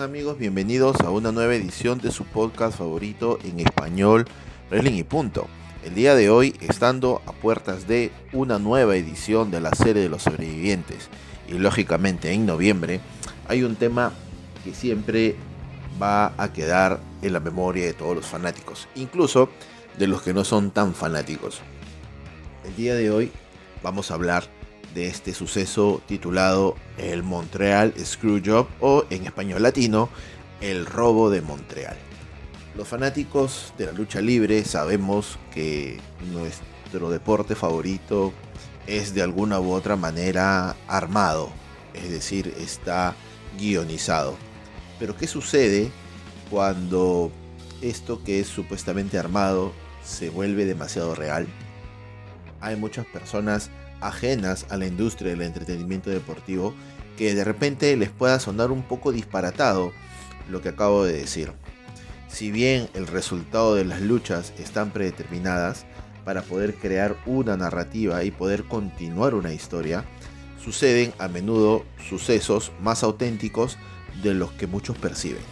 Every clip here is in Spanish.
amigos? Bienvenidos a una nueva edición de su podcast favorito en español, Wrestling y Punto. El día de hoy, estando a puertas de una nueva edición de la serie de los sobrevivientes, y lógicamente en noviembre, hay un tema que siempre va a quedar en la memoria de todos los fanáticos, incluso de los que no son tan fanáticos. El día de hoy vamos a hablar de este suceso titulado el Montreal Screwjob o en español latino el robo de Montreal. Los fanáticos de la lucha libre sabemos que nuestro deporte favorito es de alguna u otra manera armado, es decir, está guionizado. Pero ¿qué sucede cuando esto que es supuestamente armado se vuelve demasiado real? Hay muchas personas ajenas a la industria del entretenimiento deportivo que de repente les pueda sonar un poco disparatado lo que acabo de decir. Si bien el resultado de las luchas están predeterminadas para poder crear una narrativa y poder continuar una historia, suceden a menudo sucesos más auténticos de los que muchos perciben.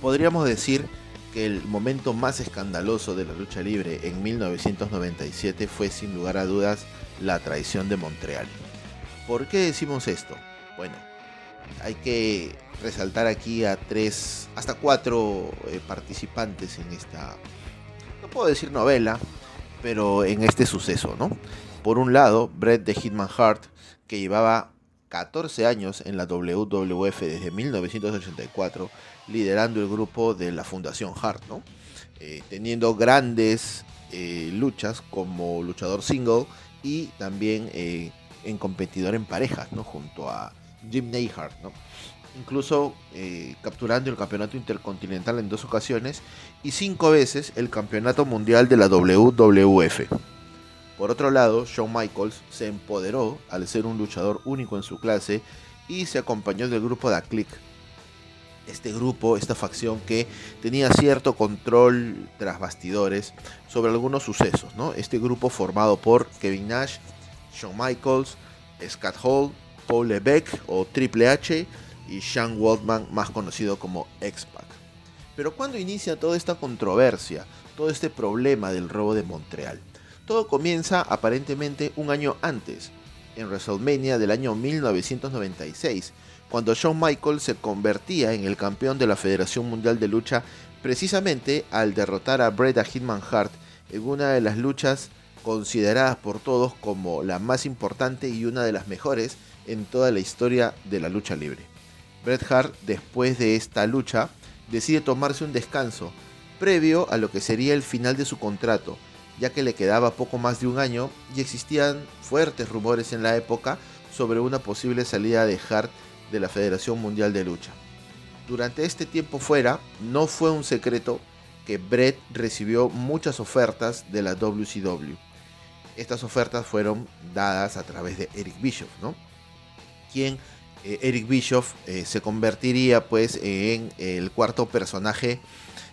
Podríamos decir que el momento más escandaloso de la lucha libre en 1997 fue sin lugar a dudas la traición de Montreal. ¿Por qué decimos esto? Bueno, hay que resaltar aquí a tres, hasta cuatro eh, participantes en esta, no puedo decir novela, pero en este suceso, ¿no? Por un lado, Brett de Hitman Hart, que llevaba 14 años en la WWF desde 1984, liderando el grupo de la Fundación Hart, ¿no? Eh, teniendo grandes eh, luchas como luchador single y también eh, en competidor en parejas, ¿no? Junto a Jim Neihart, ¿no? Incluso eh, capturando el campeonato intercontinental en dos ocasiones y cinco veces el campeonato mundial de la WWF. Por otro lado, Shawn Michaels se empoderó al ser un luchador único en su clase y se acompañó del grupo de Click. Este grupo, esta facción que tenía cierto control tras bastidores sobre algunos sucesos. ¿no? Este grupo formado por Kevin Nash, Shawn Michaels, Scott Hall, Paul Levesque o Triple H y Sean Waldman, más conocido como X-Pac. Pero cuando inicia toda esta controversia, todo este problema del robo de Montreal? Todo comienza aparentemente un año antes, en WrestleMania del año 1996, cuando Shawn Michaels se convertía en el campeón de la Federación Mundial de Lucha precisamente al derrotar a Bret Hitman Hart en una de las luchas consideradas por todos como la más importante y una de las mejores en toda la historia de la lucha libre. Bret Hart, después de esta lucha, decide tomarse un descanso, previo a lo que sería el final de su contrato, ya que le quedaba poco más de un año y existían fuertes rumores en la época sobre una posible salida de Hart de la Federación Mundial de Lucha. Durante este tiempo fuera, no fue un secreto que Bret recibió muchas ofertas de la WCW. Estas ofertas fueron dadas a través de Eric Bischoff, ¿no? Quien eh, Eric Bischoff eh, se convertiría pues en el cuarto personaje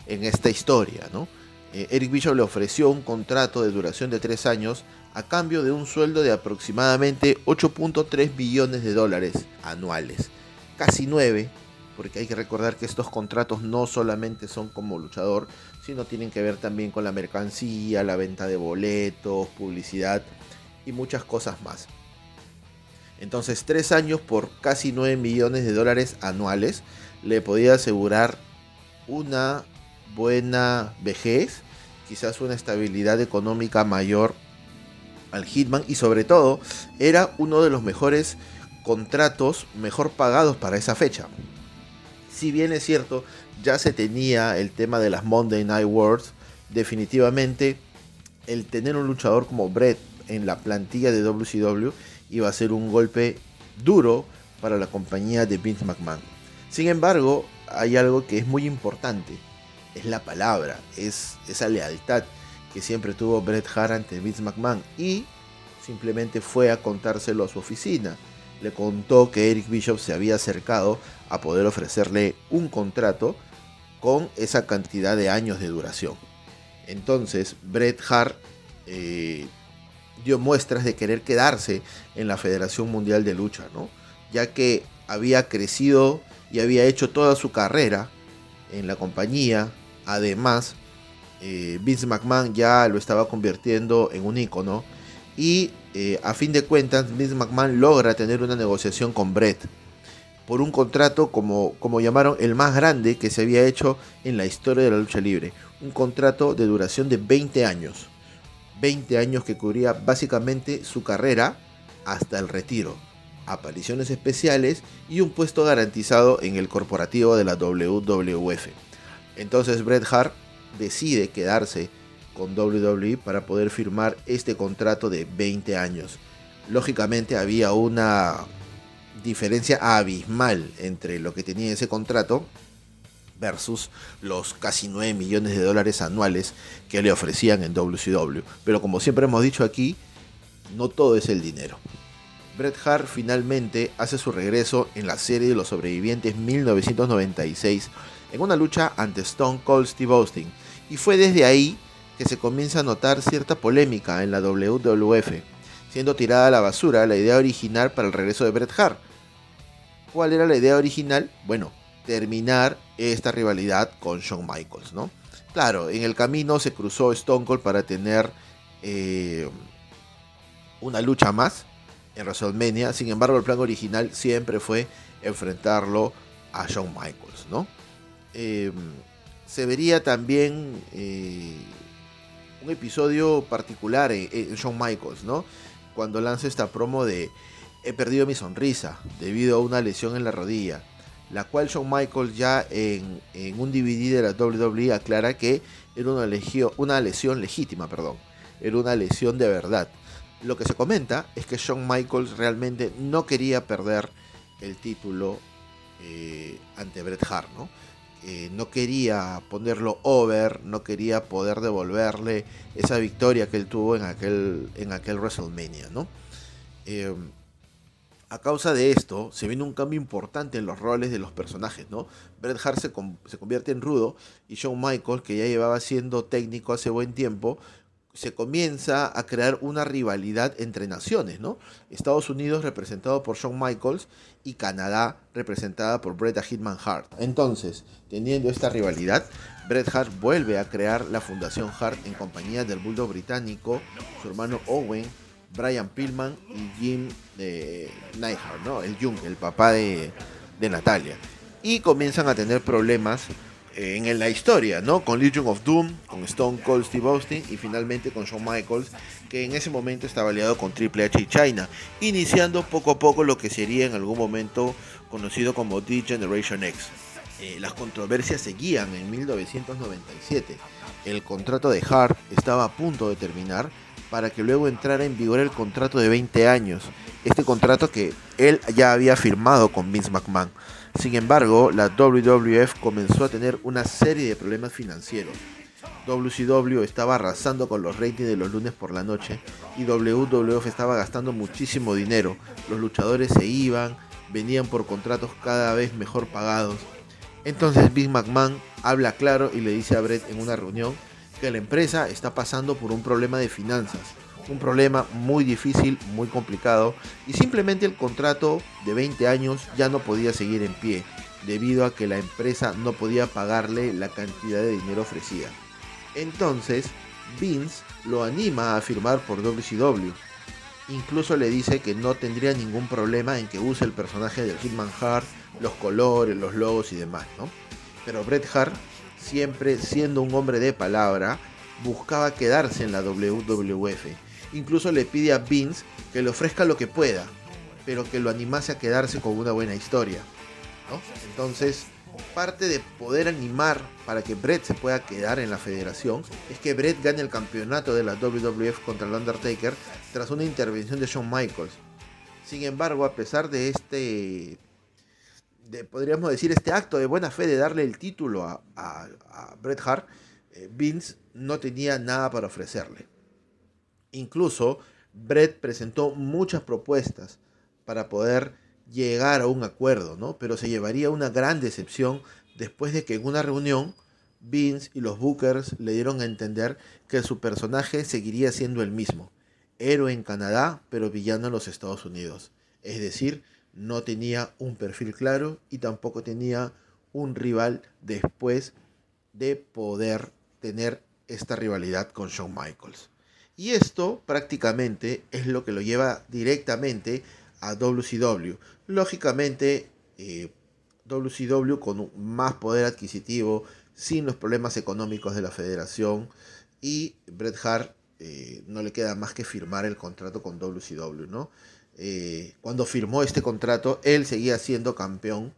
en esta historia, ¿no? Eh, Eric Bischoff le ofreció un contrato de duración de tres años a cambio de un sueldo de aproximadamente 8.3 billones de dólares anuales, casi 9, porque hay que recordar que estos contratos no solamente son como luchador, sino tienen que ver también con la mercancía, la venta de boletos, publicidad y muchas cosas más. Entonces, tres años por casi 9 millones de dólares anuales le podía asegurar una buena vejez, quizás una estabilidad económica mayor al Hitman y sobre todo era uno de los mejores contratos mejor pagados para esa fecha. Si bien es cierto, ya se tenía el tema de las Monday Night Wars, definitivamente el tener un luchador como Brett en la plantilla de WCW iba a ser un golpe duro para la compañía de Vince McMahon. Sin embargo, hay algo que es muy importante, es la palabra, es esa lealtad que siempre tuvo Bret Hart ante Vince McMahon y simplemente fue a contárselo a su oficina. Le contó que Eric Bishop se había acercado a poder ofrecerle un contrato con esa cantidad de años de duración. Entonces Bret Hart eh, dio muestras de querer quedarse en la Federación Mundial de Lucha, ¿no? ya que había crecido y había hecho toda su carrera en la compañía. Además, eh, Vince McMahon ya lo estaba convirtiendo en un ícono. Y eh, a fin de cuentas, Vince McMahon logra tener una negociación con Brett por un contrato como, como llamaron el más grande que se había hecho en la historia de la lucha libre. Un contrato de duración de 20 años. 20 años que cubría básicamente su carrera hasta el retiro. Apariciones especiales y un puesto garantizado en el corporativo de la WWF. Entonces Bret Hart decide quedarse con WWE para poder firmar este contrato de 20 años. Lógicamente había una diferencia abismal entre lo que tenía ese contrato versus los casi 9 millones de dólares anuales que le ofrecían en WCW. Pero como siempre hemos dicho aquí, no todo es el dinero. Bret Hart finalmente hace su regreso en la serie de los sobrevivientes 1996 en una lucha ante Stone Cold Steve Austin. Y fue desde ahí que se comienza a notar cierta polémica en la WWF, siendo tirada a la basura la idea original para el regreso de Bret Hart. ¿Cuál era la idea original? Bueno, terminar esta rivalidad con Shawn Michaels, ¿no? Claro, en el camino se cruzó Stone Cold para tener eh, una lucha más en WrestleMania. Sin embargo, el plan original siempre fue enfrentarlo a Shawn Michaels, ¿no? Eh, se vería también eh, un episodio particular en, en, Shawn Michaels, ¿no? Cuando lanza esta promo de he perdido mi sonrisa debido a una lesión en la rodilla, la cual Shawn Michaels ya en, un DVD de la WWE aclara que era una, una lesión legítima, perdón, era una lesión de verdad. Lo que se comenta es que Shawn Michaels realmente no quería perder el título eh, ante Bret Hart, ¿no? Eh, no quería ponerlo over, no quería poder devolverle esa victoria que él tuvo en aquel, en aquel WrestleMania, ¿no? Eh, a causa de esto, se viene un cambio importante en los roles de los personajes, ¿no? Bret Hart se, se, convierte en rudo y Shawn Michaels, que ya llevaba siendo técnico hace buen tiempo, se comienza a crear una rivalidad entre naciones, ¿no? Estados Unidos representado por Shawn Michaels y Canadá representada por Bret Hitman Hart. Entonces, teniendo esta rivalidad, Bret Hart vuelve a crear la Fundación Hart en compañía del Bulldog británico, su hermano Owen, Brian Pillman y Jim eh, ¿no? El Jung, el papá de, Natalia. Y comienzan a tener problemas en la historia, ¿no? Con Legion of Doom, con Stone Cold Steve Austin y finalmente con Shawn Michaels, que en ese momento estaba aliado con Triple H y China, iniciando poco a poco lo que sería en algún momento conocido como The Generation X. Eh, las controversias seguían en 1997. El contrato de Hart estaba a punto de terminar para que luego entrara en vigor el contrato de 20 años, este contrato que él ya había firmado con Vince McMahon. Sin embargo, la WWF comenzó a tener una serie de problemas financieros. WCW estaba arrasando con los ratings de los lunes por la noche y WWF estaba gastando muchísimo dinero. Los luchadores se iban, venían por contratos cada vez mejor pagados. Entonces Vince McMahon habla claro y le dice a Brett en una reunión que la empresa está pasando por un problema de finanzas, un problema muy difícil, muy complicado, y simplemente el contrato de 20 años ya no podía seguir en pie, debido a que la empresa no podía pagarle la cantidad de dinero ofrecida. Entonces, Vince lo anima a firmar por WCW. Incluso le dice que no tendría ningún problema en que use el personaje de Hitman Hart, los colores, los logos y demás, ¿no? Pero Bret Hart siempre siendo un hombre de palabra, buscaba quedarse en la WWF. Incluso le pide a Vince que le ofrezca lo que pueda, pero que lo animase a quedarse con una buena historia. Entonces, parte de poder animar para que Brett se pueda quedar en la federación es que Brett gane el campeonato de la WWF contra el Undertaker tras una intervención de Shawn Michaels. Sin embargo, a pesar de este podríamos decir, este acto de buena fe de darle el título a, a, Bret Hart, eh, Vince no tenía nada para ofrecerle. Incluso Bret presentó muchas propuestas para poder llegar a un acuerdo, ¿no? Pero se llevaría una gran decepción después de que en una reunión Vince y los Bookers le dieron a entender que su personaje seguiría siendo el mismo, héroe en Canadá, pero villano en los Estados Unidos. Es decir, no tenía un perfil claro y tampoco tenía un rival después de poder tener esta rivalidad con Shawn Michaels. Y esto prácticamente es lo que lo lleva directamente a WCW. Lógicamente, eh, WCW con más poder adquisitivo, sin los problemas económicos de la federación, y Bret Hart eh, no le queda más que firmar el contrato con WCW. Eh, cuando firmó este contrato, él seguía siendo campeón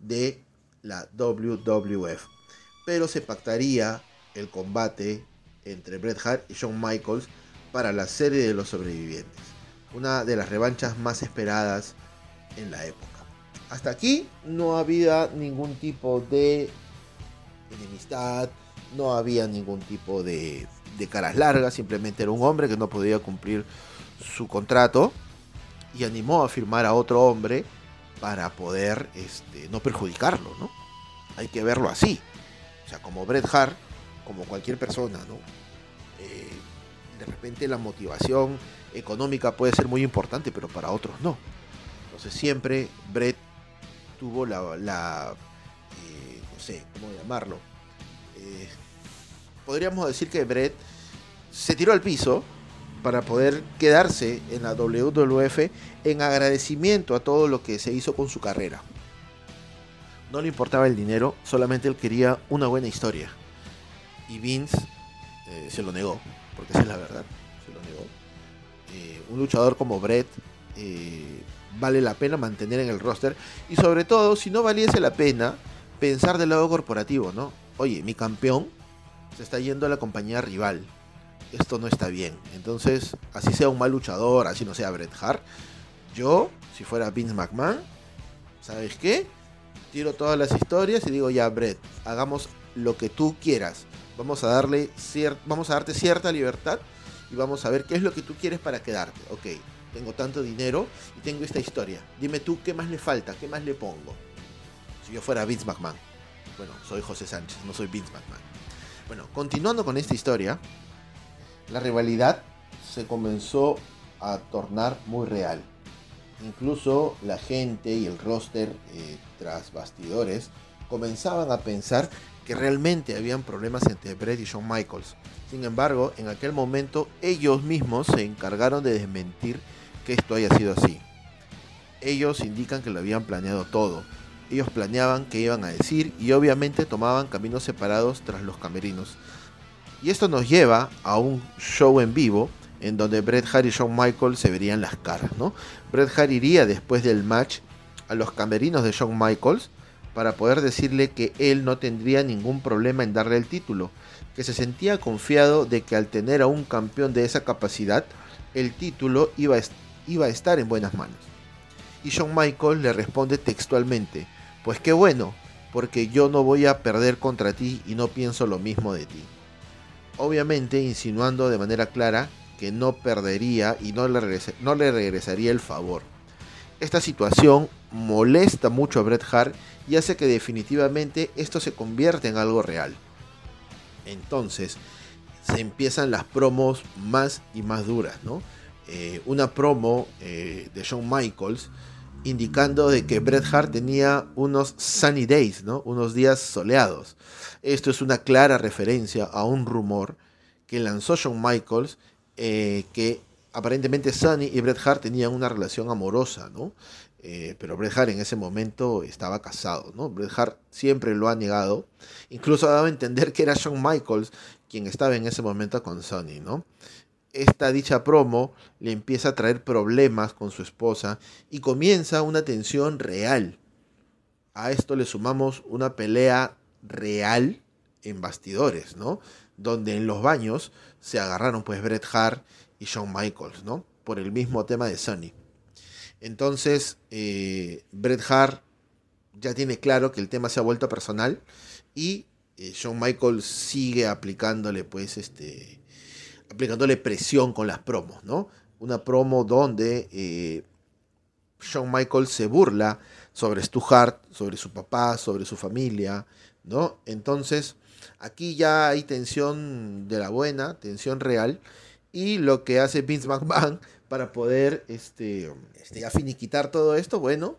de la WWF, pero se pactaría el combate entre Bret Hart y Shawn Michaels para la serie de los sobrevivientes, una de las revanchas más esperadas en la época. Hasta aquí no había ningún tipo de enemistad, no había ningún tipo de, de caras largas, simplemente era un hombre que no podía cumplir su contrato y animó a firmar a otro hombre para poder este, no perjudicarlo, ¿no? Hay que verlo así. O sea, como Bret Hart, como cualquier persona, ¿no? Eh, de repente la motivación económica puede ser muy importante, pero para otros no. Entonces siempre Brett tuvo la, la eh, no sé cómo llamarlo. Eh, podríamos decir que Brett se tiró al piso para poder quedarse en la WWF en agradecimiento a todo lo que se hizo con su carrera. No le importaba el dinero, solamente él quería una buena historia. Y Vince se lo negó porque es la verdad, se lo negó. Eh, un luchador como Brett eh, vale la pena mantener en el roster y sobre todo, si no valiese la pena, pensar del lado corporativo, ¿no? Oye, mi campeón se está yendo a la compañía rival. Esto no está bien. Entonces, así sea un mal luchador, así no sea Bret Hart, yo, si fuera Vince McMahon, ¿sabes qué? Tiro todas las historias y digo, ya, Brett, hagamos lo que tú quieras vamos a darle vamos a darte cierta libertad y vamos a ver qué es lo que tú quieres para quedarte. Ok, tengo tanto dinero y tengo esta historia. Dime tú qué más le falta, qué más le pongo. Si yo fuera Vince McMahon. Bueno, soy José Sánchez, no soy Vince McMahon. Bueno, continuando con esta historia, la rivalidad se comenzó a tornar muy real. Incluso la gente y el roster eh, tras bastidores comenzaban a pensar que realmente habían problemas entre Brett y Shawn Michaels. Sin embargo, en aquel momento ellos mismos se encargaron de desmentir que esto haya sido así. Ellos indican que lo habían planeado todo. Ellos planeaban qué iban a decir y obviamente tomaban caminos separados tras los camerinos. Y esto nos lleva a un show en vivo en donde Bret Hart y Shawn Michaels se verían las caras, ¿no? Bret Hart iría después del match a los camerinos de Shawn Michaels para poder decirle que él no tendría ningún problema en darle el título, que se sentía confiado de que al tener a un campeón de esa capacidad, el título iba a, iba a estar en buenas manos. Y Shawn Michaels le responde textualmente, pues qué bueno, porque yo no voy a perder contra ti y no pienso lo mismo de ti. Obviamente insinuando de manera clara que no perdería y no le, no le regresaría el favor. Esta situación molesta mucho a Bret Hart y hace que definitivamente esto se convierta en algo real. Entonces, se empiezan las promos más y más duras, ¿no? Eh, una promo eh, de Shawn Michaels indicando de que Bret Hart tenía unos sunny days, ¿no? Unos días soleados. Esto es una clara referencia a un rumor que lanzó Shawn Michaels eh, que aparentemente Sunny y Bret Hart tenían una relación amorosa, ¿no? Eh, pero Bret Hart en ese momento estaba casado, ¿no? Bret Hart siempre lo ha negado. Incluso ha dado a entender que era Shawn Michaels quien estaba en ese momento con Sony, ¿no? Esta dicha promo le empieza a traer problemas con su esposa y comienza una tensión real. A esto le sumamos una pelea real en bastidores, ¿no? Donde en los baños se agarraron pues Bret Hart y Shawn Michaels, ¿no? Por el mismo tema de Sony. Entonces, eh, Bret Hart ya tiene claro que el tema se ha vuelto personal y eh, Shawn Michaels sigue aplicándole, pues, este, aplicándole presión con las promos, ¿no? Una promo donde eh, Shawn Michaels se burla sobre Stu Hart, sobre su papá, sobre su familia, ¿no? Entonces, aquí ya hay tensión de la buena, tensión real, y lo que hace Vince McMahon para poder este, este, ya finiquitar todo esto, bueno,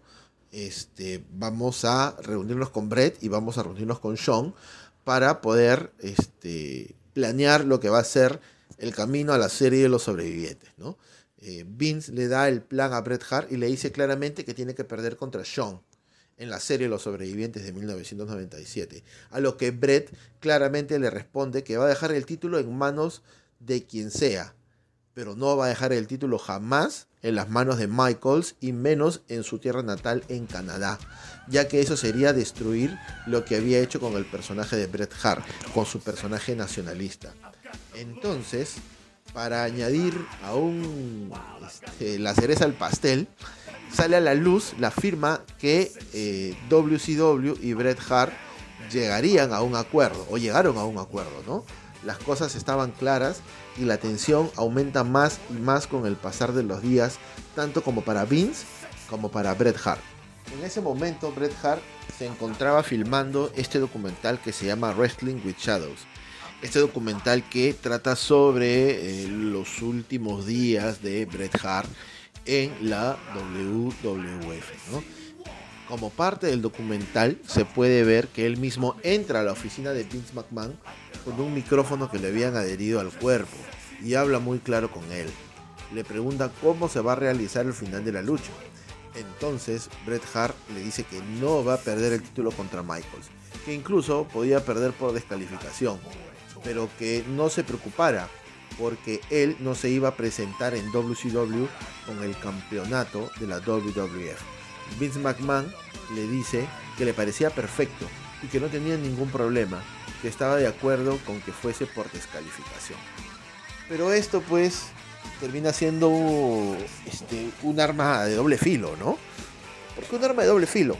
este, vamos a reunirnos con Brett y vamos a reunirnos con Sean para poder este, planear lo que va a ser el camino a la serie de los sobrevivientes, ¿no? Eh, Vince le da el plan a Bret Hart y le dice claramente que tiene que perder contra Sean en la serie Los Sobrevivientes de 1997. A lo que Bret claramente le responde que va a dejar el título en manos de quien sea, pero no va a dejar el título jamás en las manos de Michaels y menos en su tierra natal en Canadá, ya que eso sería destruir lo que había hecho con el personaje de Bret Hart, con su personaje nacionalista. Entonces, para añadir aún este, la cereza al pastel, sale a la luz la firma que WCW eh, y Bret Hart llegarían a un acuerdo, o llegaron a un acuerdo, ¿no? Las cosas estaban claras y la tensión aumenta más y más con el pasar de los días, tanto como para Vince como para Bret Hart. En ese momento Bret Hart se encontraba filmando este documental que se llama Wrestling with Shadows. Este documental que trata sobre eh, los últimos días de Bret Hart en la WWF. Como parte del documental se puede ver que él mismo entra a la oficina de Vince McMahon con un micrófono que le habían adherido al cuerpo y habla muy claro con él. Le pregunta cómo se va a realizar el final de la lucha. Entonces Bret Hart le dice que no va a perder el título contra Michaels, que incluso podía perder por descalificación, pero que no se preocupara porque él no se iba a presentar en WCW con el campeonato de la WWF. Vince McMahon le dice que le parecía perfecto y que no tenía ningún problema, que estaba de acuerdo con que fuese por descalificación. Pero esto pues termina siendo este, un arma de doble filo, ¿no? Porque un arma de doble filo.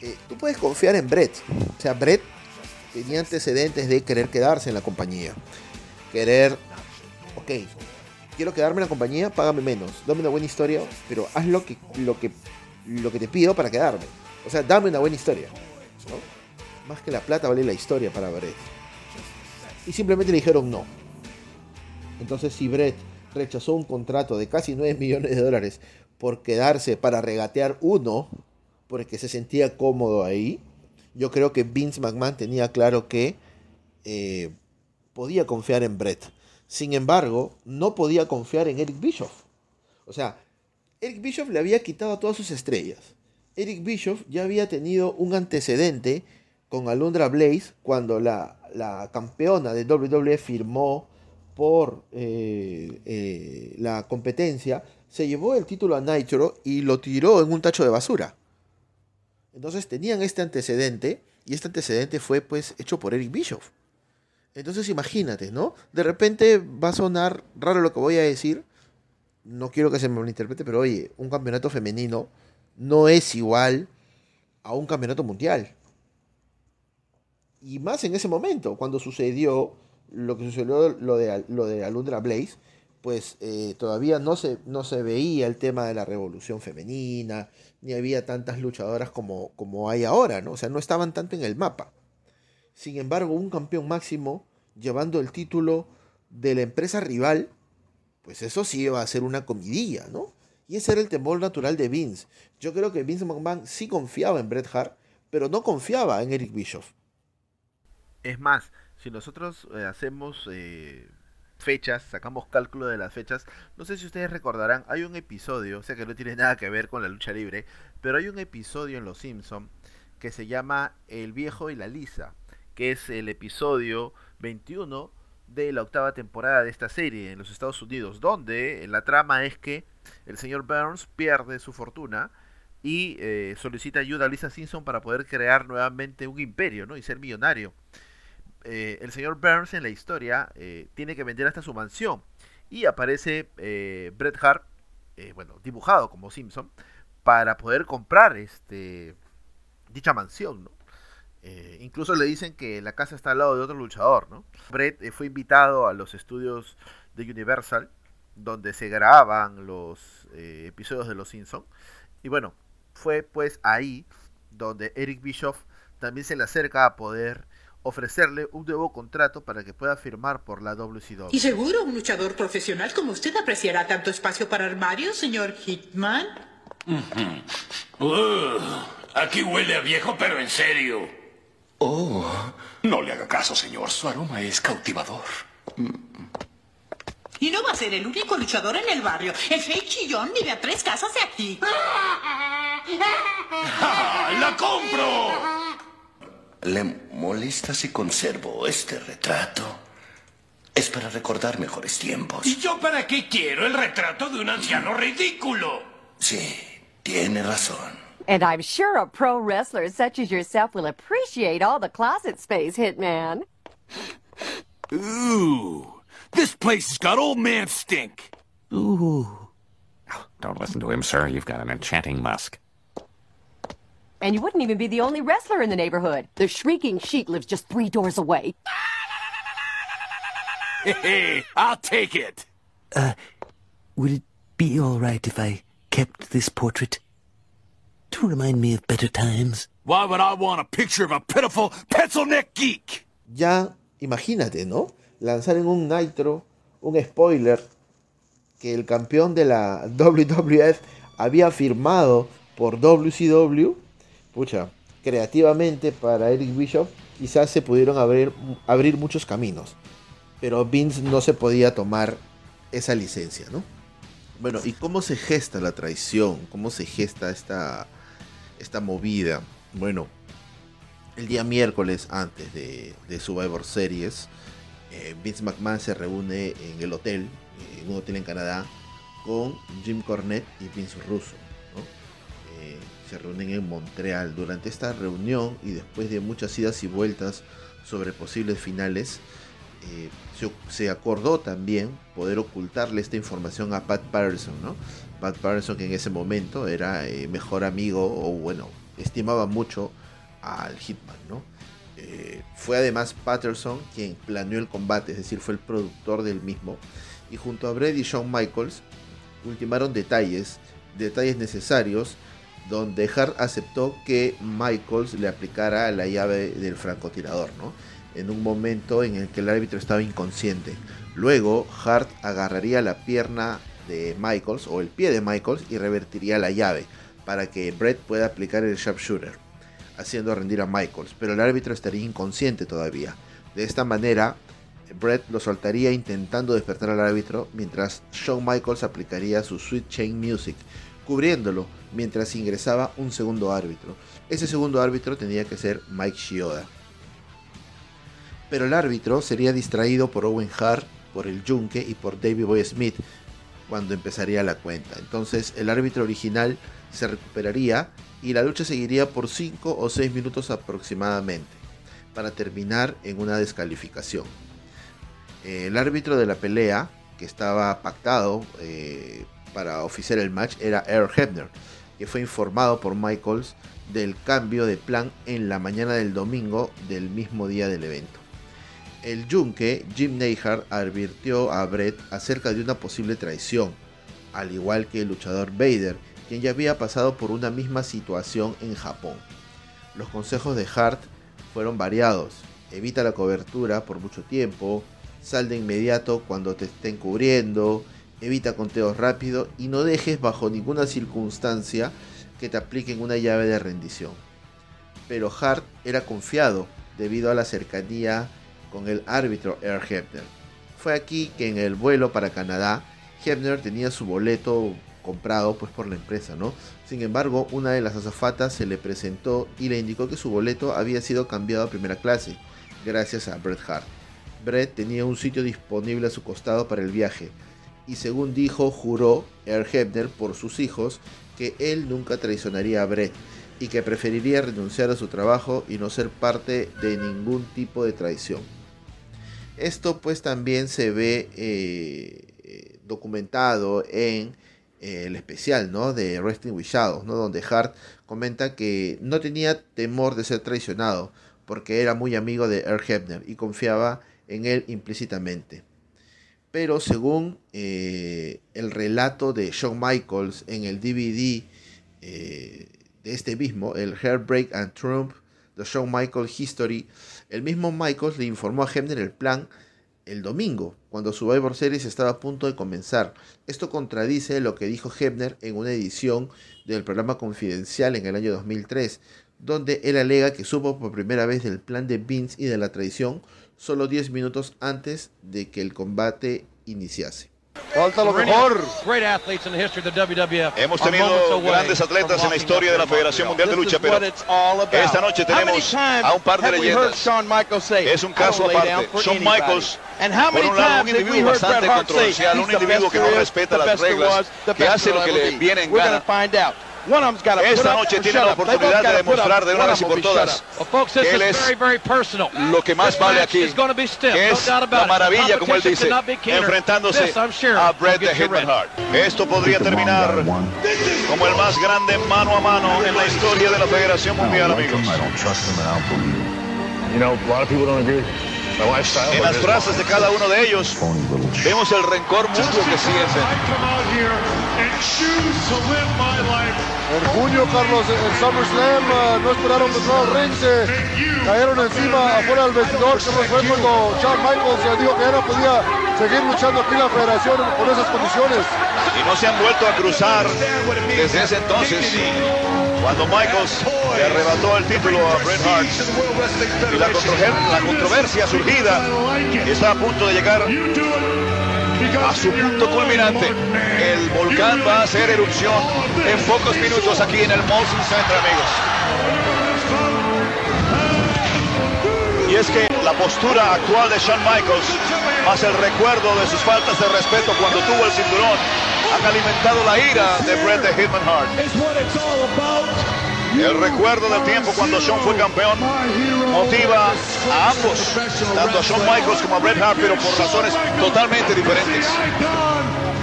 Eh, tú puedes confiar en Brett. O sea, Brett tenía antecedentes de querer quedarse en la compañía. Querer ok, quiero quedarme en la compañía, págame menos, dame una buena historia, pero haz lo que, lo que, lo que te pido para quedarme. O sea, dame una buena historia. Más que la plata vale la historia para Brett. Y simplemente le dijeron no. Entonces si Brett rechazó un contrato de casi 9 millones de dólares por quedarse para regatear uno, porque se sentía cómodo ahí, yo creo que Vince McMahon tenía claro que eh, podía confiar en Brett. Sin embargo, no podía confiar en Eric Bischoff. O sea, Eric Bischoff le había quitado a todas sus estrellas. Eric Bischoff ya había tenido un antecedente con Alundra Blaze cuando la, campeona de WWE firmó por eh, eh, la competencia, se llevó el título a Nitro y lo tiró en un tacho de basura. Entonces tenían este antecedente y este antecedente fue pues hecho por Eric Bischoff. Entonces imagínate, ¿no? De repente va a sonar raro lo que voy a decir. No quiero que se me malinterprete, pero oye, un campeonato femenino no es igual a un campeonato mundial. Y más en ese momento, cuando sucedió lo que sucedió lo de, lo de Alundra Blaze, pues eh, todavía no se, no se veía el tema de la revolución femenina, ni había tantas luchadoras como, como hay ahora, ¿no? O sea, no estaban tanto en el mapa. Sin embargo, un campeón máximo llevando el título de la empresa rival, pues eso sí iba a ser una comidilla, ¿no? Y ese era el temor natural de Vince. Yo creo que Vince McMahon sí confiaba en Bret Hart, pero no confiaba en Eric Bischoff. Es más, si nosotros eh, hacemos eh, fechas, sacamos cálculo de las fechas, no sé si ustedes recordarán, hay un episodio, o sea que no tiene nada que ver con la lucha libre, pero hay un episodio en Los Simpson que se llama El viejo y la lisa que es el episodio 21 de la octava temporada de esta serie en los Estados Unidos, donde la trama es que el señor Burns pierde su fortuna y eh, solicita ayuda a Lisa Simpson para poder crear nuevamente un imperio ¿no? y ser millonario. Eh, el señor Burns en la historia eh, tiene que vender hasta su mansión y aparece Bret Hart, bueno, dibujado como Simpson, para poder comprar este, dicha mansión. ¿no? Eh, incluso le dicen que la casa está al lado de otro luchador, ¿no? Brett eh, fue invitado a los estudios de Universal, donde se grababan los eh, episodios de Los Simpsons. Y bueno, fue pues ahí donde Eric Bischoff también se le acerca a poder ofrecerle un nuevo contrato para que pueda firmar por la WCW. Y seguro un luchador profesional como usted apreciará tanto espacio para armario, señor Hitman. aquí huele a viejo, pero en serio. Oh, no le haga caso, señor. Su aroma es cautivador. Y no va a ser el único luchador en el barrio. El fake chillón vive a tres casas de aquí. ¡Ah, ¡La compro! ¿Le molesta si conservo este retrato? Es para recordar mejores tiempos. ¿Y yo para qué quiero el retrato de un anciano ridículo? Sí, tiene razón. And I'm sure a pro wrestler such as yourself will appreciate all the closet space, Hitman. Ooh, this place has got old man stink. Ooh. Oh, don't listen to him, sir. You've got an enchanting musk. And you wouldn't even be the only wrestler in the neighborhood. The Shrieking Sheik lives just three doors away. Hey, I'll take it. Uh, would it be all right if I kept this portrait? To remind me of better times. Why would I want a picture of a pitiful pencil neck geek? Ya, imagínate, ¿no? Lanzar en un Nitro un spoiler que el campeón de la WWF había firmado por WCW. Pucha, creativamente para Eric Bishop quizás se pudieron abrir, abrir muchos caminos. Pero Vince no se podía tomar esa licencia, ¿no? Bueno, ¿y cómo se gesta la traición? ¿Cómo se gesta esta, esta movida? Bueno, el día miércoles antes de, Survivor Series, eh, Vince McMahon se reúne en el hotel, eh, en un hotel en Canadá, con Jim Cornette y Vince Russo. Eh, se reúnen en Montreal. Durante esta reunión y después de muchas idas y vueltas sobre posibles finales, se, se, acordó también poder ocultarle esta información a Pat Patterson, ¿no? Pat Patterson que en ese momento era eh, mejor amigo o bueno, estimaba mucho al Hitman, ¿no? Eh, fue además Patterson quien planeó el combate, es decir, fue el productor del mismo. Y junto a Brady y Shawn Michaels ultimaron detalles, detalles necesarios, donde Hart aceptó que Michaels le aplicara la llave del francotirador, ¿no? En un momento en el que el árbitro estaba inconsciente. Luego, Hart agarraría la pierna de Michaels o el pie de Michaels y revertiría la llave para que Brett pueda aplicar el sharpshooter, haciendo rendir a Michaels, pero el árbitro estaría inconsciente todavía. De esta manera, Brett lo soltaría intentando despertar al árbitro, mientras Shawn Michaels aplicaría su Sweet Chain Music, cubriéndolo mientras ingresaba un segundo árbitro. Ese segundo árbitro tenía que ser Mike Shioda. Pero el árbitro sería distraído por Owen Hart, por el Yunque y por David Boy Smith cuando empezaría la cuenta. Entonces el árbitro original se recuperaría y la lucha seguiría por 5 o 6 minutos aproximadamente para terminar en una descalificación. El árbitro de la pelea que estaba pactado eh, para oficiar el match era Earl Hebner, que fue informado por Michaels del cambio de plan en la mañana del domingo del mismo día del evento. El yunque Jim Neihard advirtió a Brett acerca de una posible traición, al igual que el luchador Vader, quien ya había pasado por una misma situación en Japón. Los consejos de Hart fueron variados. Evita la cobertura por mucho tiempo, sal de inmediato cuando te estén cubriendo, evita conteos rápidos y no dejes bajo ninguna circunstancia que te apliquen una llave de rendición. Pero Hart era confiado debido a la cercanía con el árbitro Earl Hebner. Fue aquí que en el vuelo para Canadá, Hebner tenía su boleto comprado pues por la empresa, ¿no? Sin embargo, una de las azafatas se le presentó y le indicó que su boleto había sido cambiado a primera clase, gracias a Bret Hart. Bret tenía un sitio disponible a su costado para el viaje, y según dijo, juró Earl Hebner por sus hijos que él nunca traicionaría a Bret y que preferiría renunciar a su trabajo y no ser parte de ningún tipo de traición. Esto pues también se ve eh, documentado en eh, el especial ¿no? de Wrestling with Shadows, ¿no? donde Hart comenta que no tenía temor de ser traicionado porque era muy amigo de Earl Hebner y confiaba en él implícitamente. Pero según eh, el relato de Shawn Michaels en el DVD de este mismo, el Heartbreak and Trump, The Shawn Michaels History, El mismo Michaels le informó a Hebner el plan el domingo, cuando Survivor Series estaba a punto de comenzar. Esto contradice lo que dijo Hebner en una edición del programa Confidencial en el año 2003, donde él alega que supo por primera vez del plan de Vince y de la traición solo 10 minutos antes de que el combate iniciase. Falta lo mejor. Hemos tenido grandes atletas en la historia de la Federación Mundial de Lucha, pero esta noche tenemos a un par de leyendas. Es un caso aparte. Shawn Michaels, por un lado, un individuo bastante controversial, un individuo que no respeta las reglas, que hace lo que le viene en gana. Esta noche tiene la oportunidad de demostrar de una vez y por todas que él es lo que más vale aquí, que es la maravilla, como él dice, enfrentándose a Bret the Hitman Hart. Esto podría terminar como el más grande mano a mano en la historia de la Federación Mundial, amigos. En las frases de cada uno de ellos vemos el rencor mutuo que sienten. En junio, Carlos, en SummerSlam uh, no esperaron entrar al ring, se cayeron encima afuera del vestidor. que fue cuando Shawn Michaels dijo que ya no podía seguir luchando aquí la federación con esas condiciones. Y no se han vuelto a cruzar desde ese entonces. Cuando Michaels le arrebató el título a Bret Hart y la, la controversia surgida está a punto de llegar a su punto culminante. El volcán va a hacer erupción en pocos minutos aquí en el Molson Center, amigos. Y es que la postura actual de Shawn Michaels, más el recuerdo de sus faltas de respeto cuando tuvo el cinturón, han alimentado la ira de Bret the Hitman Hart. El recuerdo del tiempo cuando Shawn fue campeón motiva a ambos, tanto a Shawn Michaels como a Bret Hart, pero por razones totalmente diferentes.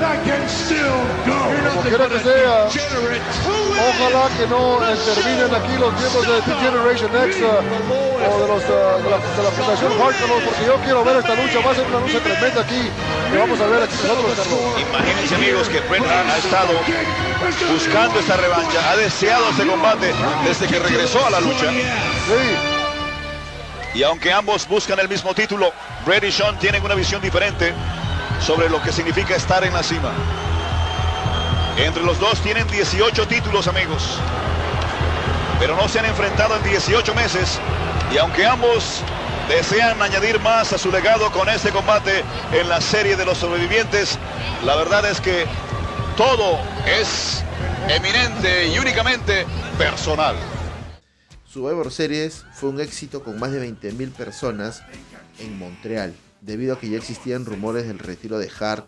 Como quiera que sea, ojalá que no intervienen aquí los miembros de The Generation X uh, o de, los, uh, de, la, de, la, Fundación Hardcore, porque yo quiero ver esta lucha, va a ser una lucha tremenda aquí, que vamos a ver aquí nosotros, Carlos. Imagínense amigos que Bret ha estado buscando esta revancha, ha deseado este combate desde que regresó a la lucha. Sí. Y aunque ambos buscan el mismo título, Bret y Sean tienen una visión diferente sobre lo que significa estar en la cima. Entre los dos tienen 18 títulos, amigos. Pero no se han enfrentado en 18 meses. Y aunque ambos desean añadir más a su legado con este combate en la serie de los sobrevivientes, la verdad es que todo es eminente y únicamente personal. Survivor Series fue un éxito con más de 20.000 personas en Montreal, debido a que ya existían rumores del retiro de Hart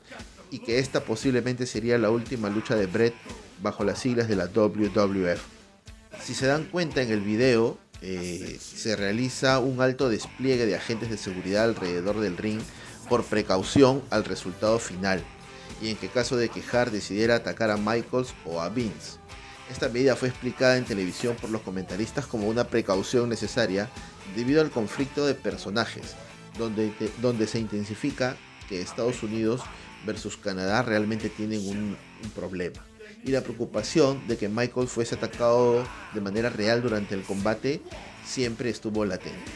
y que esta posiblemente sería la última lucha de Brett bajo las siglas de la WWF. Si se dan cuenta en el video, eh, se realiza un alto despliegue de agentes de seguridad alrededor del ring por precaución al resultado final, y en que caso de que Hart decidiera atacar a Michaels o a Vince. Esta medida fue explicada en televisión por los comentaristas como una precaución necesaria debido al conflicto de personajes, donde, donde se intensifica que Estados Unidos versus Canadá realmente tienen un, problema. Y la preocupación de que Michael fuese atacado de manera real durante el combate siempre estuvo latente.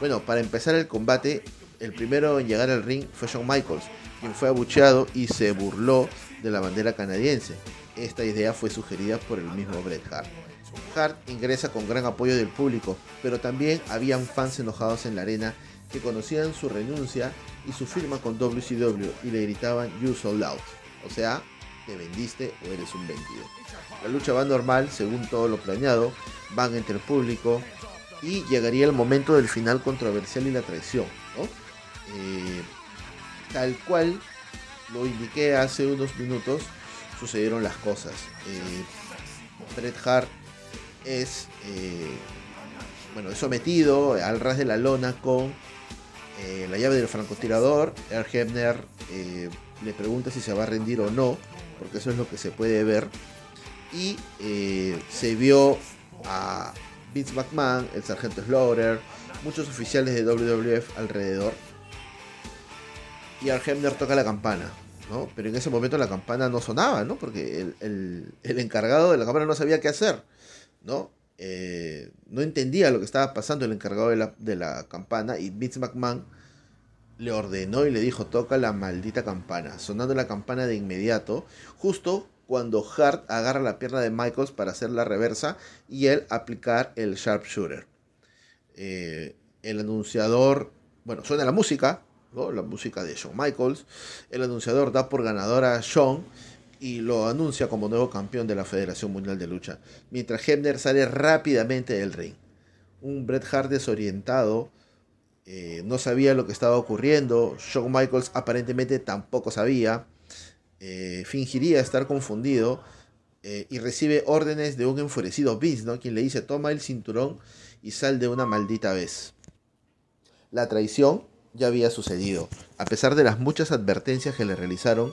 Bueno, para empezar el combate, el primero en llegar al ring fue Shawn Michaels, quien fue abucheado y se burló de la bandera canadiense. Esta idea fue sugerida por el mismo Bret Hart. Hart ingresa con gran apoyo del público, pero también habían fans enojados en la arena que conocían su renuncia y su firma con WCW y le gritaban You sold out, o sea, te vendiste o eres un vendido. La lucha va normal, según todo lo planeado, van entre el público y llegaría el momento del final controversial y la traición. ¿no? Eh, tal cual lo indiqué hace unos minutos, sucedieron las cosas. Eh, Bret Hart es, eh, bueno, es sometido al ras de la lona con eh, la llave del francotirador. Earl Hebner eh, le pregunta si se va a rendir o no, porque eso es lo que se puede ver. Y eh, se vio a Vince McMahon, el sargento Slaughter, muchos oficiales de WWF alrededor. Y Earl Hebner toca la campana. ¿no? Pero en ese momento la campana no sonaba, ¿no? Porque el, el, encargado de la campana no sabía qué hacer, ¿no? Eh, no entendía lo que estaba pasando el encargado de la, de la campana y Vince McMahon le ordenó y le dijo toca la maldita campana, sonando la campana de inmediato, justo cuando Hart agarra la pierna de Michaels para hacer la reversa y él aplicar el sharpshooter. Eh, el anunciador, bueno, suena la música, la música de Shawn Michaels, el anunciador da por ganadora a Shawn y lo anuncia como nuevo campeón de la Federación Mundial de Lucha, mientras Hebner sale rápidamente del ring. Un Bret Hart desorientado, eh, no sabía lo que estaba ocurriendo, Shawn Michaels aparentemente tampoco sabía, eh, fingiría estar confundido eh, y recibe órdenes de un enfurecido Vince, ¿no? quien le dice toma el cinturón y sal de una maldita vez. La traición ya había sucedido. A pesar de las muchas advertencias que le realizaron,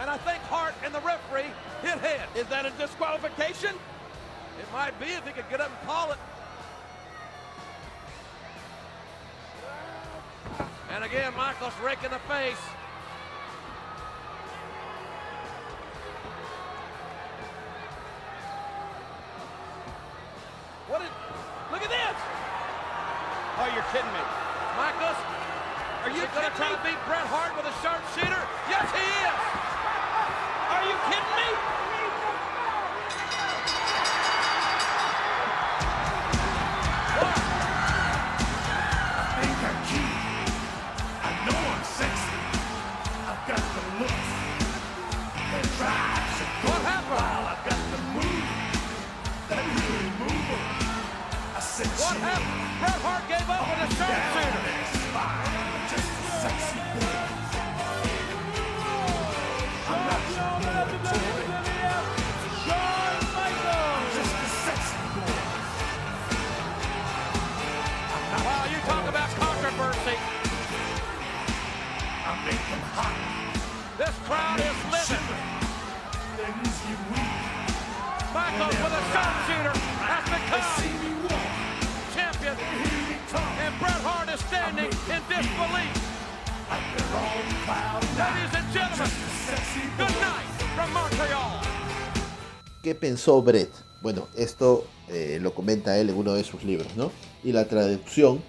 And I think Hart and the referee hit head. Is that a disqualification? It might be if he could get up and call it. And again, Michaels raking the face. What is, look at this! Oh, you're kidding me. Michaels, are you going to try to beat Bret Hart with a sharpshooter? Yes, he is! sharpshooter. Wow, you talk about controversy. I hot. This crowd is living. Things you. Michael with a sharpshooter has become. ¿Qué pensó Brett? Bueno, esto eh, lo comenta él en uno de sus libros, ¿no? Y la traducción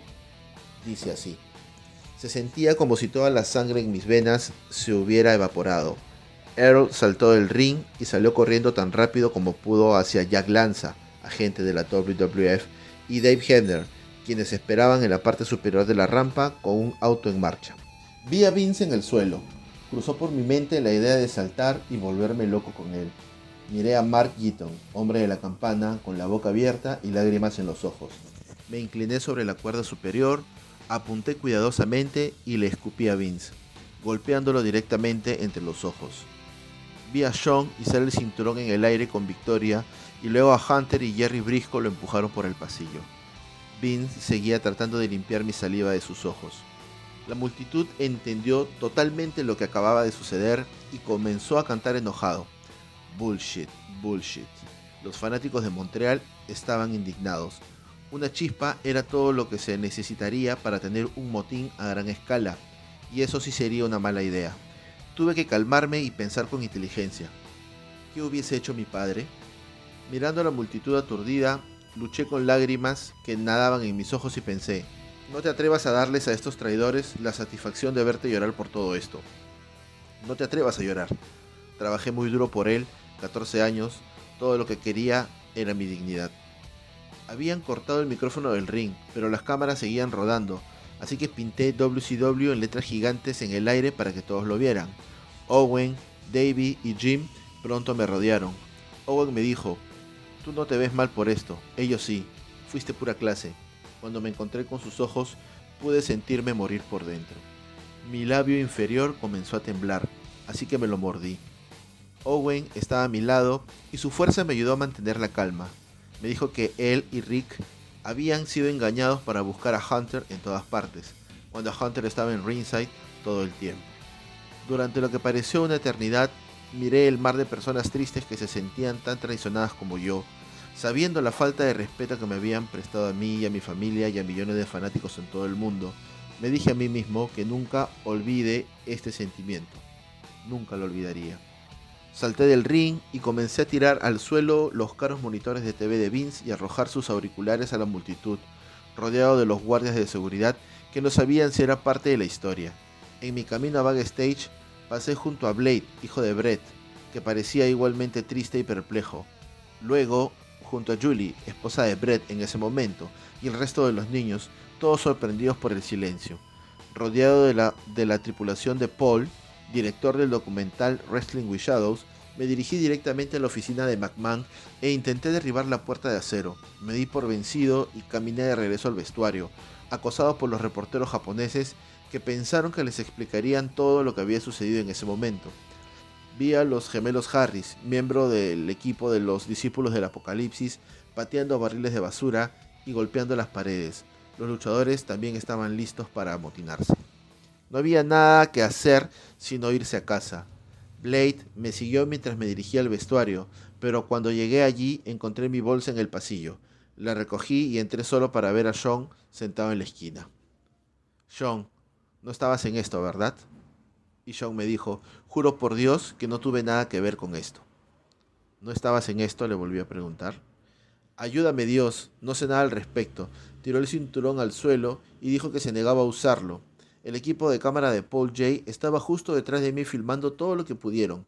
dice así. Se sentía como si toda la sangre en mis venas se hubiera evaporado. Earl saltó del ring y salió corriendo tan rápido como pudo hacia Jack Lanza, agente de la WWF, y Dave Hebner, quienes esperaban en la parte superior de la rampa con un auto en marcha. Vi a Vince en el suelo. Cruzó por mi mente la idea de saltar y volverme loco con él. Miré a Mark Gitton, hombre de la campana, con la boca abierta y lágrimas en los ojos. Me incliné sobre la cuerda superior, apunté cuidadosamente y le escupí a Vince, golpeándolo directamente entre los ojos. Vi a Sean izar el cinturón en el aire con victoria y luego a Hunter y Jerry Briscoe lo empujaron por el pasillo. Vince seguía tratando de limpiar mi saliva de sus ojos. La multitud entendió totalmente lo que acababa de suceder y comenzó a cantar enojado. Bullshit, bullshit. Los fanáticos de Montreal estaban indignados. Una chispa era todo lo que se necesitaría para tener un motín a gran escala, y eso sí sería una mala idea. Tuve que calmarme y pensar con inteligencia. ¿Qué hubiese hecho mi padre? Mirando a la multitud aturdida, luché con lágrimas que nadaban en mis ojos y pensé, no te atrevas a darles a estos traidores la satisfacción de verte llorar por todo esto. No te atrevas a llorar. Trabajé muy duro por él 14 años, todo lo que quería era mi dignidad. Habían cortado el micrófono del ring, pero las cámaras seguían rodando, así que pinté WCW en letras gigantes en el aire para que todos lo vieran. Owen, Davey y Jim pronto me rodearon. Owen me dijo, tú no te ves mal por esto, ellos sí, fuiste pura clase. Cuando me encontré con sus ojos, pude sentirme morir por dentro. Mi labio inferior comenzó a temblar, así que me lo mordí. Owen estaba a mi lado y su fuerza me ayudó a mantener la calma. Me dijo que él y Rick habían sido engañados para buscar a Hunter en todas partes, cuando Hunter estaba en ringside todo el tiempo. Durante lo que pareció una eternidad, miré el mar de personas tristes que se sentían tan traicionadas como yo, sabiendo la falta de respeto que me habían prestado a mí y a mi familia y a millones de fanáticos en todo el mundo, me dije a mí mismo que nunca olvide este sentimiento. Nunca lo olvidaría. Salté del ring y comencé a tirar al suelo los caros monitores de TV de Vince y arrojar sus auriculares a la multitud, rodeado de los guardias de seguridad que no sabían si era parte de la historia. En mi camino a backstage pasé junto a Blade, hijo de Brett, que parecía igualmente triste y perplejo. Luego, junto a Julie, esposa de Brett en ese momento, y el resto de los niños, todos sorprendidos por el silencio. Rodeado de la, de la tripulación de Paul, director del documental Wrestling with Shadows, me dirigí directamente a la oficina de McMahon e intenté derribar la puerta de acero. Me di por vencido y caminé de regreso al vestuario, acosado por los reporteros japoneses que pensaron que les explicarían todo lo que había sucedido en ese momento. Vi a los gemelos Harris, miembro del equipo de los discípulos del Apocalipsis, pateando barriles de basura y golpeando las paredes. Los luchadores también estaban listos para amotinarse. No había nada que hacer sino irse a casa. Blade me siguió mientras me dirigía al vestuario, pero cuando llegué allí encontré mi bolsa en el pasillo. La recogí y entré solo para ver a Sean sentado en la esquina. Sean, no estabas en esto, ¿verdad? Y Sean me dijo, juro por Dios que no tuve nada que ver con esto. ¿No estabas en esto? le volví a preguntar. Ayúdame Dios, no sé nada al respecto. Tiró el cinturón al suelo y dijo que se negaba a usarlo. El equipo de cámara de Paul J estaba justo detrás de mí filmando todo lo que pudieron.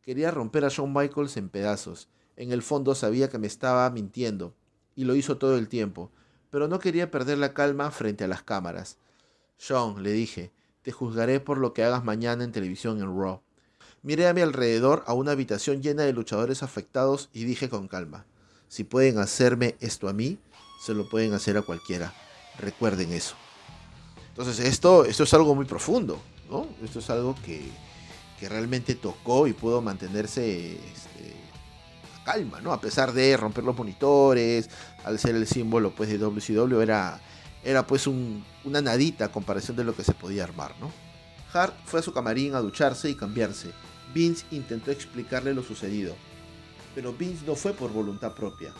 Quería romper a Shawn Michaels en pedazos. En el fondo sabía que me estaba mintiendo, y lo hizo todo el tiempo, pero no quería perder la calma frente a las cámaras. Shawn, le dije, te juzgaré por lo que hagas mañana en televisión en Raw. Miré a mi alrededor a una habitación llena de luchadores afectados y dije con calma, si pueden hacerme esto a mí, se lo pueden hacer a cualquiera. Recuerden eso. Entonces esto, esto es algo muy profundo, ¿no? Esto es algo que, que realmente tocó y pudo mantenerse este, a calma, ¿no? A pesar de romper los monitores, al ser el símbolo pues de WCW, era, era pues una nadita a comparación de lo que se podía armar, ¿no? Hart fue a su camarín a ducharse y cambiarse. Vince intentó explicarle lo sucedido, pero Vince no fue por voluntad propia.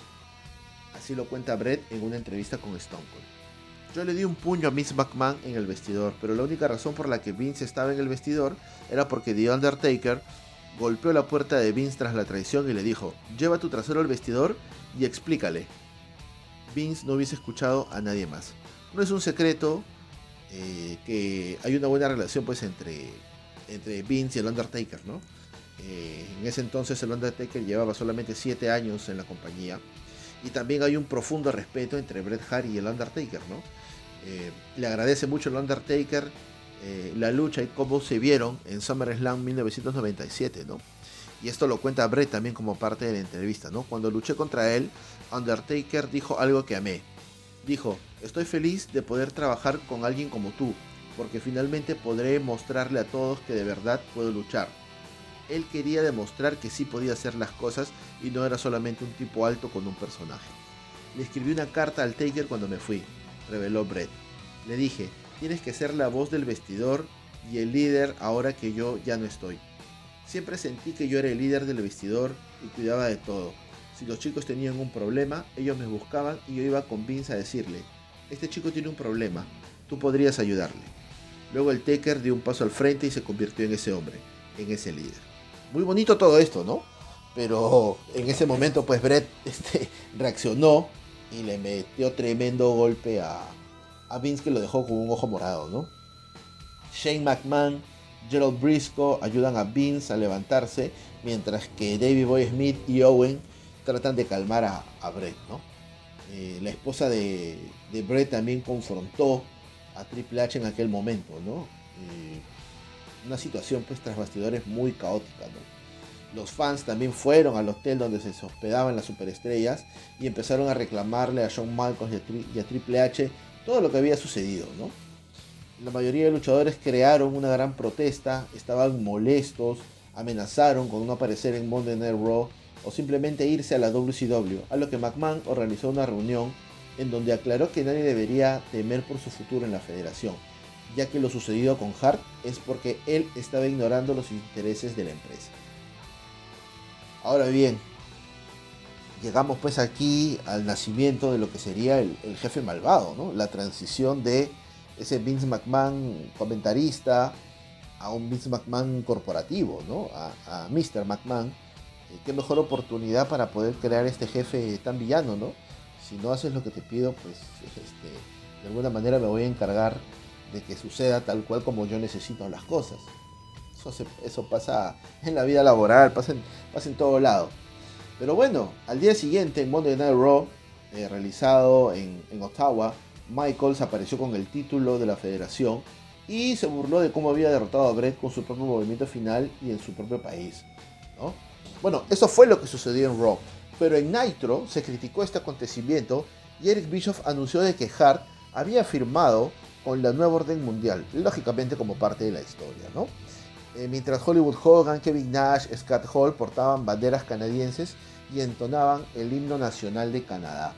Así lo cuenta Brett en una entrevista con Stone Cold. Yo le di un puño a Miss McMahon en el vestidor, pero la única razón por la que Vince estaba en el vestidor era porque The Undertaker golpeó la puerta de Vince tras la traición y le dijo, lleva tu trasero al vestidor y explícale. Vince no hubiese escuchado a nadie más. No es un secreto eh, que hay una buena relación pues entre, entre Vince y el Undertaker, ¿no? Eh, en ese entonces el Undertaker llevaba solamente 7 años en la compañía y también hay un profundo respeto entre Bret Hart y el Undertaker, ¿no? Eh, le agradece mucho el Undertaker la lucha y cómo se vieron en SummerSlam 1997, ¿no? Y esto lo cuenta Bret también como parte de la entrevista, ¿no? Cuando luché contra él, Undertaker dijo algo que amé. Dijo, estoy feliz de poder trabajar con alguien como tú, porque finalmente podré mostrarle a todos que de verdad puedo luchar. Él quería demostrar que sí podía hacer las cosas y no era solamente un tipo alto con un personaje. Le escribí una carta al Taker cuando me fui, reveló Brett. Le dije, tienes que ser la voz del vestidor y el líder ahora que yo ya no estoy. Siempre sentí que yo era el líder del vestidor y cuidaba de todo. Si los chicos tenían un problema, ellos me buscaban y yo iba con Vince a decirle, este chico tiene un problema, tú podrías ayudarle. Luego el Taker dio un paso al frente y se convirtió en ese hombre, en ese líder. Muy bonito todo esto, ¿no? Pero en ese momento pues Brett este, reaccionó y le metió tremendo golpe a, a Vince que lo dejó con un ojo morado, ¿no? Shane McMahon, Gerald Briscoe ayudan a Vince a levantarse, mientras que David Boy Smith y Owen tratan de calmar a, Brett, ¿no? Eh, la esposa de, Brett también confrontó a Triple H en aquel momento, ¿no? Eh, una situación pues tras bastidores muy caótica. Los fans también fueron al hotel donde se hospedaban las superestrellas y empezaron a reclamarle a Shawn Michaels y a, Triple H todo lo que había sucedido, ¿no? La mayoría de luchadores crearon una gran protesta, estaban molestos, amenazaron con no aparecer en Monday Night Raw o simplemente irse a la WCW, a lo que McMahon organizó una reunión en donde aclaró que nadie debería temer por su futuro en la federación, ya que lo sucedido con Hart es porque él estaba ignorando los intereses de la empresa. Ahora bien, llegamos pues aquí al nacimiento de lo que sería el, jefe malvado, ¿no? La transición de ese Vince McMahon comentarista a un Vince McMahon corporativo, ¿no? A, Mr. McMahon. Eh, qué mejor oportunidad para poder crear este jefe tan villano, ¿no? Si no haces lo que te pido, pues este, de alguna manera me voy a encargar de que suceda tal cual como yo necesito las cosas. Eso, pasa en la vida laboral, pasa en, pasa en todo lado. Pero bueno, al día siguiente en Monday Night Raw, eh, realizado en, Ottawa, Michaels apareció con el título de la federación y se burló de cómo había derrotado a Brett con su propio movimiento final y en su propio país. Bueno, eso fue lo que sucedió en Raw, pero en Nitro se criticó este acontecimiento y Eric Bischoff anunció de que Hart había firmado con la nueva orden mundial, lógicamente como parte de la historia, ¿no? Eh, mientras Hollywood Hogan, Kevin Nash, Scott Hall portaban banderas canadienses y entonaban el himno nacional de Canadá.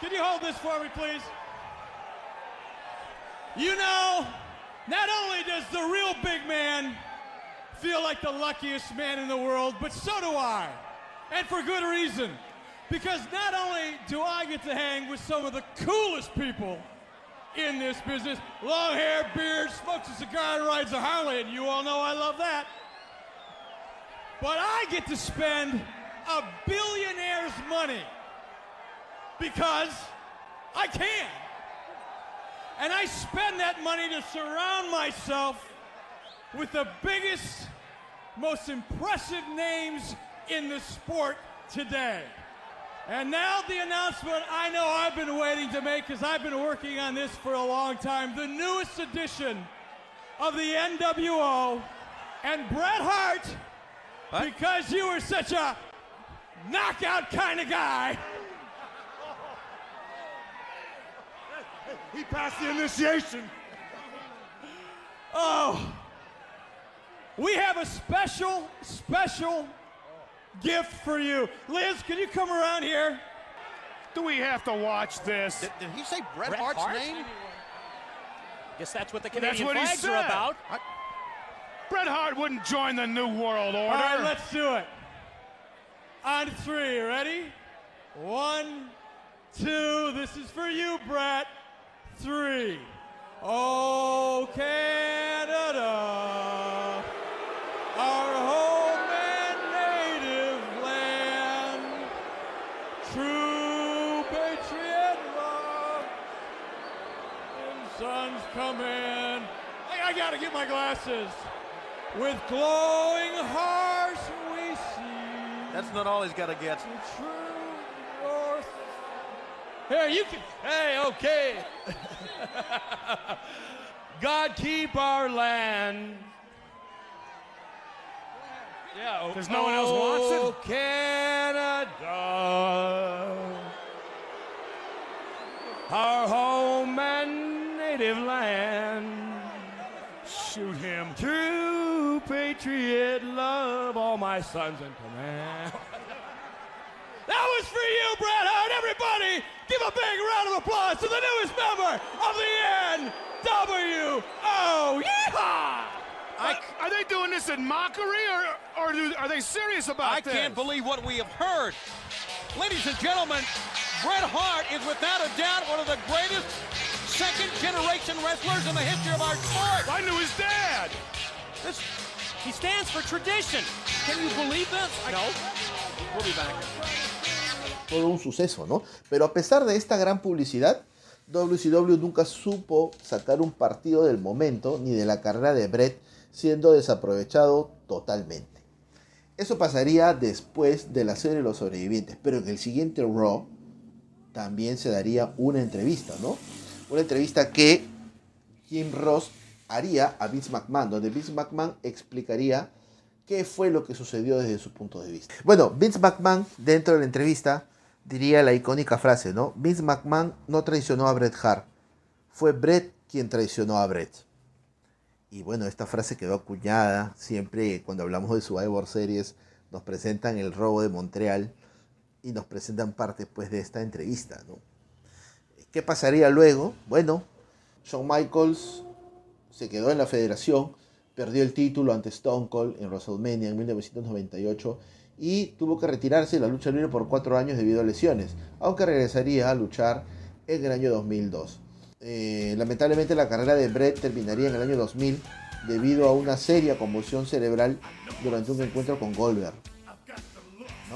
Can you hold this for me, please? You know, not only does the real big man feel like the luckiest man in the world, but so do I. And for good reason. Because not only do I get to hang with some of the coolest people in this business, long hair, beard, smokes a cigar, and rides a Harley, and you all know I love that. But I get to spend a billionaire's money because I can. And I spend that money to surround myself with the biggest, most impressive names in the sport today. And now the announcement I know I've been waiting to make because I've been working on this for a long time. The newest edition of the NWO. And Bret Hart, what? because you were such a knockout kind of guy. He passed the initiation. Oh. We have a special, special gift for you. Liz, can you come around here? Do we have to watch this? Did, did he say Bret, Bret Hart's Hart? name? Guess that's what the Canadian what flags are about. I, Bret Hart wouldn't join the New World Order. All right, let's do it. On three, ready? One, two. This is for you, Bret. Three. Oh, Canada. Our home and native land. True patriot love. And sun's coming. I, I gotta get my glasses. With glowing hearts we see. That's not all he's gotta get. Here, you can. Hey, okay. God keep our land. Yeah, oh, Because no one else wants it? Oh, Canada. Our home and native land. Shoot him. True patriot love, all my sons in command. That was for you, Bret Hart. Everybody, give a big round of applause to the newest member of the NWO. Yeehaw! I, are they doing this in mockery, or, or do, are they serious about it? I this? can't believe what we have heard. Ladies and gentlemen, Bret Hart is without a doubt one of the greatest second-generation wrestlers in the history of our sport. I knew his dad. This, he stands for tradition. Can you believe this? No. We'll be back. Todo un suceso, ¿no? Pero a pesar de esta gran publicidad, WCW nunca supo sacar un partido del momento ni de la carrera de Brett, siendo desaprovechado totalmente. Eso pasaría después de la serie de los sobrevivientes, pero en el siguiente Raw también se daría una entrevista, ¿no? Una entrevista que Jim Ross haría a Vince McMahon, donde Vince McMahon explicaría qué fue lo que sucedió desde su punto de vista. Bueno, Vince McMahon, dentro de la entrevista, diría la icónica frase, ¿no? Vince McMahon no traicionó a Bret Hart, fue Bret quien traicionó a Bret. Y bueno, esta frase quedó acuñada. Siempre cuando hablamos de Survivor Series nos presentan el robo de Montreal y nos presentan parte pues, de esta entrevista. ¿no? ¿Qué pasaría luego? Bueno, Shawn Michaels se quedó en la federación, perdió el título ante Stone Cold en WrestleMania en 1998 y tuvo que retirarse de la lucha libre por cuatro años debido a lesiones, aunque regresaría a luchar en el año 2002. Eh, lamentablemente la carrera de Brett terminaría en el año 2000 debido a una seria conmoción cerebral durante un encuentro con Goldberg.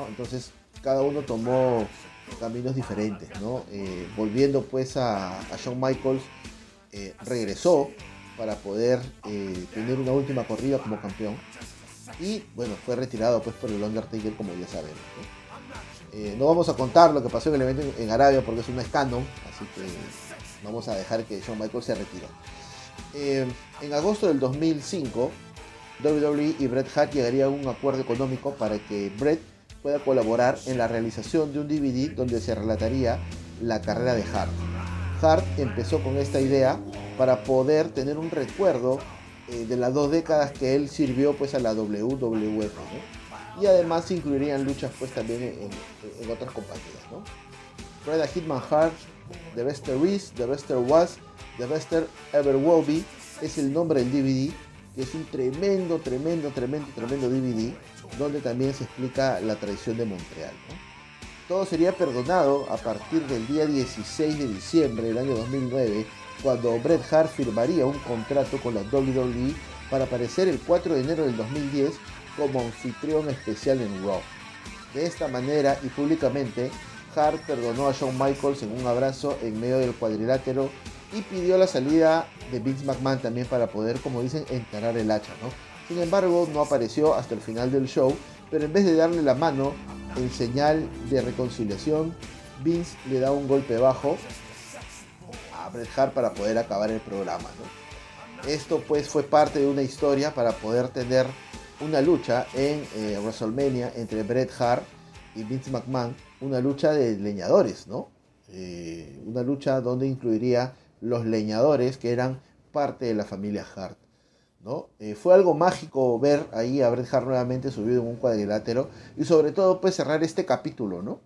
Entonces cada uno tomó caminos diferentes. Eh, volviendo pues a, a Shawn Michaels, eh, regresó para poder tener una última corrida como campeón. Y bueno, fue retirado pues por el Undertaker como ya sabemos. ¿no? vamos a contar lo que pasó en el evento en, Arabia porque es un escándalo, así que Vamos a dejar que Shawn Michaels se retire. Eh, en agosto del 2005, WWE y Bret Hart llegarían a un acuerdo económico para que Bret pueda colaborar en la realización de un DVD donde se relataría la carrera de Hart. Hart empezó con esta idea para poder tener un recuerdo eh, de las dos décadas que él sirvió pues a la WWF y además incluirían luchas pues también en, otras compañías. ¿no? Hitman Hart The Bester Is, The Bester Was, The Bester Ever Will Be, es el nombre del DVD, que es un tremendo, tremendo, tremendo, tremendo DVD, donde también se explica la traición de Montreal. Todo sería perdonado a partir del día 16 de diciembre del año 2009, cuando Bret Hart firmaría un contrato con la WWE para aparecer el 4 de enero del 2010 como anfitrión especial en Raw. De esta manera y públicamente, Hart perdonó a Shawn Michaels en un abrazo en medio del cuadrilátero y pidió la salida de Vince McMahon también para poder, como dicen, encarar el hacha. Sin embargo, no apareció hasta el final del show, pero en vez de darle la mano en señal de reconciliación, Vince le da un golpe bajo Bret Hart para poder acabar el programa. Esto pues fue parte de una historia para poder tener una lucha en eh, WrestleMania entre Bret Hart y Vince McMahon una lucha de leñadores, ¿no? Eh, una lucha donde incluiría los leñadores que eran parte de la familia Hart. ¿no? Eh, fue algo mágico ver ahí a Bret Hart nuevamente subido en un cuadrilátero y sobre todo pues cerrar este capítulo, ¿no?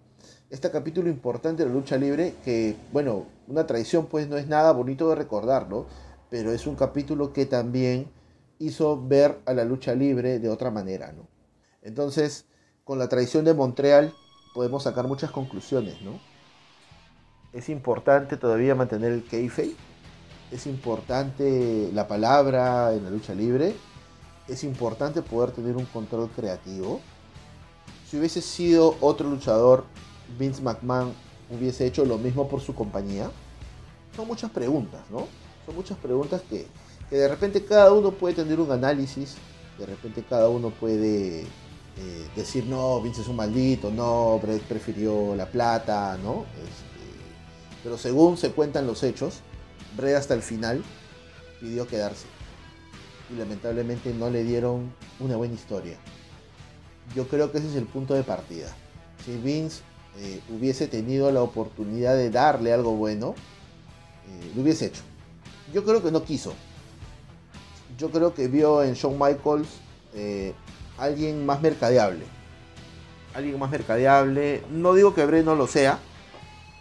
Este capítulo importante de la lucha libre que, bueno, una traición pues no es nada bonito de recordarlo, pero es un capítulo que también hizo ver a la lucha libre de otra manera, ¿no? Entonces, con la traición de Montreal podemos sacar muchas conclusiones, ¿no? Es importante todavía mantener el keife, es importante la palabra en la lucha libre, es importante poder tener un control creativo. Si hubiese sido otro luchador, Vince McMahon hubiese hecho lo mismo por su compañía. Son muchas preguntas, ¿no? Son muchas preguntas que, que de repente cada uno puede tener un análisis, de repente cada uno puede eh, decir no, Vince es un maldito, no, Brett prefirió la plata, ¿no? Este, pero según se cuentan los hechos, Brett hasta el final pidió quedarse. Y lamentablemente no le dieron una buena historia. Yo creo que ese es el punto de partida. Si Vince eh, hubiese tenido la oportunidad de darle algo bueno, eh, lo hubiese hecho. Yo creo que no quiso. Yo creo que vio en Shawn Michaels alguien más mercadeable. Alguien más mercadeable. No digo que Bray no lo sea,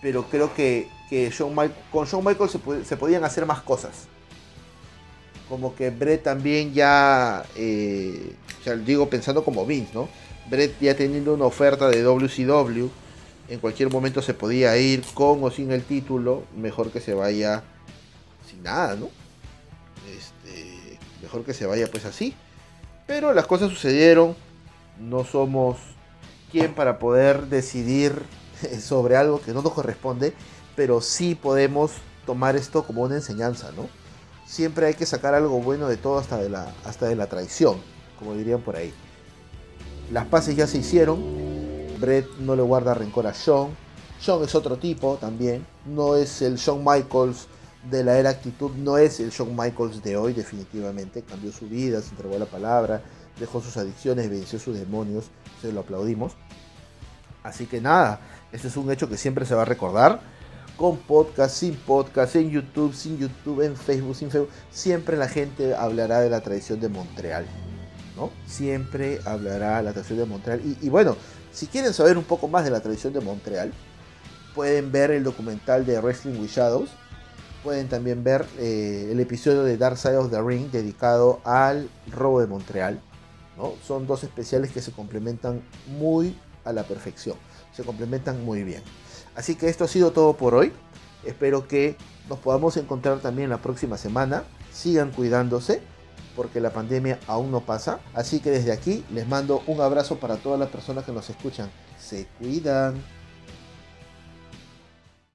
pero creo que, que con Shawn Michaels se, podían hacer más cosas. Como que Brett también ya, eh, digo pensando como Vince, ¿no? Brett ya teniendo una oferta de WCW, en cualquier momento se podía ir con o sin el título, mejor que se vaya sin nada, ¿no? Este, mejor que se vaya pues así. Pero las cosas sucedieron, no somos quien para poder decidir sobre algo que no nos corresponde, pero sí podemos tomar esto como una enseñanza, ¿no? Siempre hay que sacar algo bueno de todo hasta de la, hasta de la traición, como dirían por ahí. Las paces ya se hicieron, Brett no le guarda rencor a Sean, Sean es otro tipo también, no es el Shawn Michaels de la era actitud no es el Shawn Michaels de hoy, definitivamente. Cambió su vida, se entregó la palabra, dejó sus adicciones, venció sus demonios, se lo aplaudimos. Así que nada, este es un hecho que siempre se va a recordar. con podcast, sin podcast, en YouTube, sin YouTube, en Facebook, sin Facebook, siempre la gente hablará de la tradición de Montreal. ¿no? Siempre hablará la tradición de Montreal. Y, bueno, si quieren saber un poco más de la tradición de Montreal, pueden ver el documental de Wrestling with Shadows. Pueden también ver eh, el episodio de Dark Side of the Ring dedicado al robo de Montreal. ¿no? Son dos especiales que se complementan muy a la perfección. Se complementan muy bien. Así que esto ha sido todo por hoy. Espero que nos podamos encontrar también la próxima semana. Sigan cuidándose porque la pandemia aún no pasa. Así que desde aquí les mando un abrazo para todas las personas que nos escuchan. Se cuidan.